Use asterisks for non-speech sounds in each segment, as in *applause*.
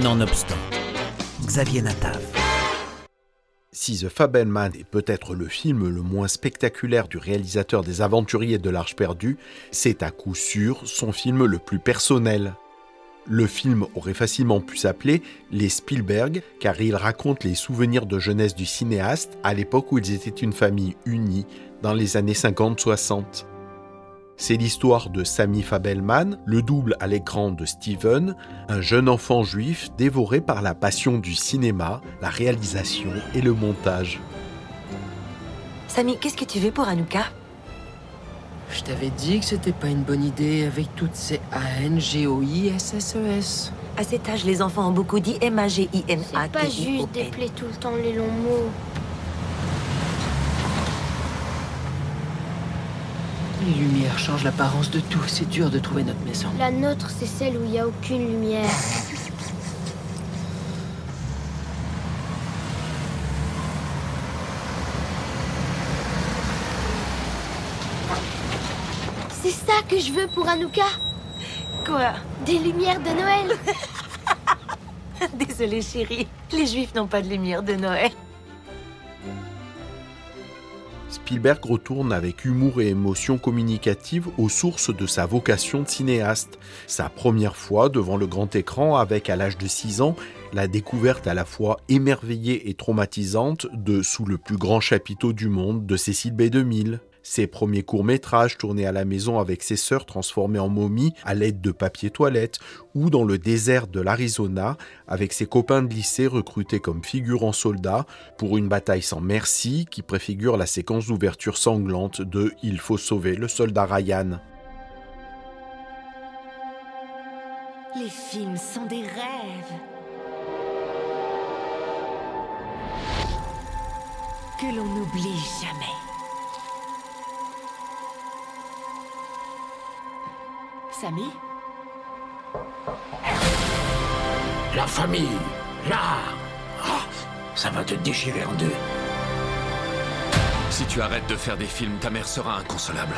Nonobstant, Xavier Natav. Si The Fabelman est peut-être le film le moins spectaculaire du réalisateur des Aventuriers de l'Arche perdue, c'est à coup sûr son film le plus personnel. Le film aurait facilement pu s'appeler Les Spielberg, car il raconte les souvenirs de jeunesse du cinéaste à l'époque où ils étaient une famille unie, dans les années 50-60. C'est l'histoire de Sammy Fabelman, le double à l'écran de Steven, un jeune enfant juif dévoré par la passion du cinéma, la réalisation et le montage. Sammy, qu'est-ce que tu veux pour Anouka Je t'avais dit que c'était pas une bonne idée avec toutes ces A-N-G-O-I-S-S-E-S. À cet âge, les enfants ont beaucoup dit M-A-G-I-N-A-T-I-O-N. C'est pas juste d'épeler tout le temps les longs mots. Les lumières changent l'apparence de tout. C'est dur de trouver notre maison. La nôtre, c'est celle où il n'y a aucune lumière. C'est ça que je veux pour Anouka Quoi? Des lumières de Noël *laughs* Désolée chérie, les juifs n'ont pas de lumière de Noël. Spielberg retourne avec humour et émotion communicative aux sources de sa vocation de cinéaste. Sa première fois devant le grand écran avec, à l'âge de 6 ans, la découverte à la fois émerveillée et traumatisante de Sous le plus grand chapiteau du monde de Cécile B2000. Ses premiers courts-métrages tournés à la maison avec ses sœurs transformées en momies à l'aide de papier toilette ou dans le désert de l'Arizona avec ses copains de lycée recrutés comme figurants soldats pour une bataille sans merci qui préfigure la séquence d'ouverture sanglante de Il faut sauver le soldat Ryan. Les films sont des rêves. Que l'on n'oublie jamais. Samy La famille, là Ah, Ça va te déchirer en deux. Si tu arrêtes de faire des films, ta mère sera inconsolable.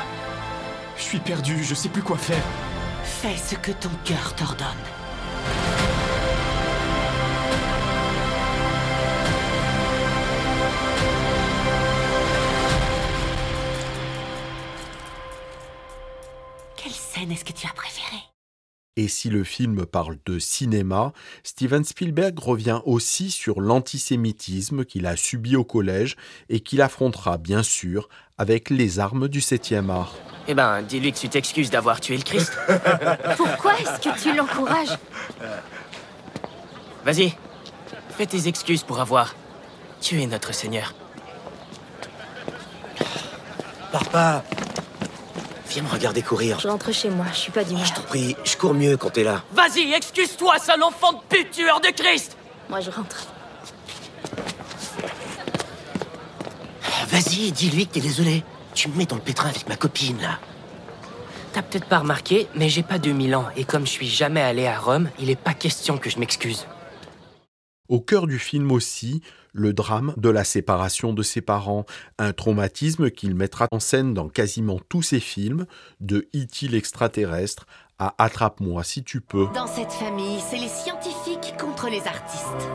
Je suis perdu, je sais plus quoi faire. Fais ce que ton cœur t'ordonne. Scène est-ce que tu as préférée Et si le film parle de cinéma, Steven Spielberg revient aussi sur l'antisémitisme qu'il a subi au collège et qu'il affrontera bien sûr avec les armes du 7e art. Eh ben, dis-lui que tu t'excuses d'avoir tué le Christ. *laughs* Pourquoi est-ce que tu l'encourages? Vas-y, fais tes excuses pour avoir tué notre Seigneur. Papa Viens me regarder courir. Je rentre chez moi, je suis pas d'humeur. Je t'en prie, je cours mieux quand t'es là. Vas-y, excuse-toi, sale enfant de pute tueur de Christ Moi, je rentre. Vas-y, dis-lui que t'es désolé. Tu me mets dans le pétrin avec ma copine, là. T'as peut-être pas remarqué, mais j'ai pas 2000 ans, et comme je suis jamais allé à Rome, il est pas question que je m'excuse. Au cœur du film aussi, le drame de la séparation de ses parents, un traumatisme qu'il mettra en scène dans quasiment tous ses films, de E.T. l'extraterrestre à Attrape-moi si tu peux. Dans cette famille, c'est les scientifiques contre les artistes.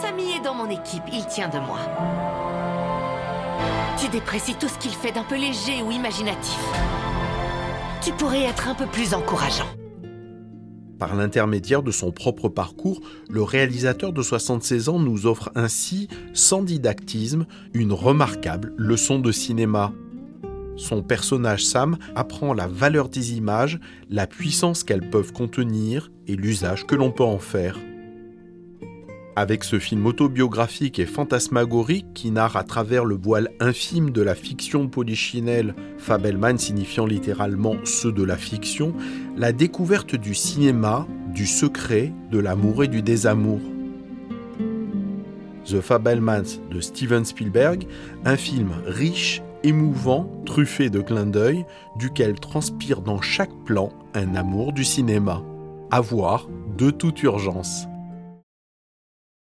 Samy est dans mon équipe, il tient de moi. Tu déprécies tout ce qu'il fait d'un peu léger ou imaginatif. Tu pourrais être un peu plus encourageant. Par l'intermédiaire de son propre parcours, le réalisateur de 76 ans nous offre ainsi, sans didactisme, une remarquable leçon de cinéma. Son personnage Sam apprend la valeur des images, la puissance qu'elles peuvent contenir et l'usage que l'on peut en faire. Avec ce film autobiographique et fantasmagorique qui narre à travers le voile infime de la fiction polichinelle, Fabelman signifiant littéralement ceux de la fiction, la découverte du cinéma, du secret, de l'amour et du désamour. The Fabelmans de Steven Spielberg, un film riche, émouvant, truffé de clins d'œil, duquel transpire dans chaque plan un amour du cinéma. À voir de toute urgence.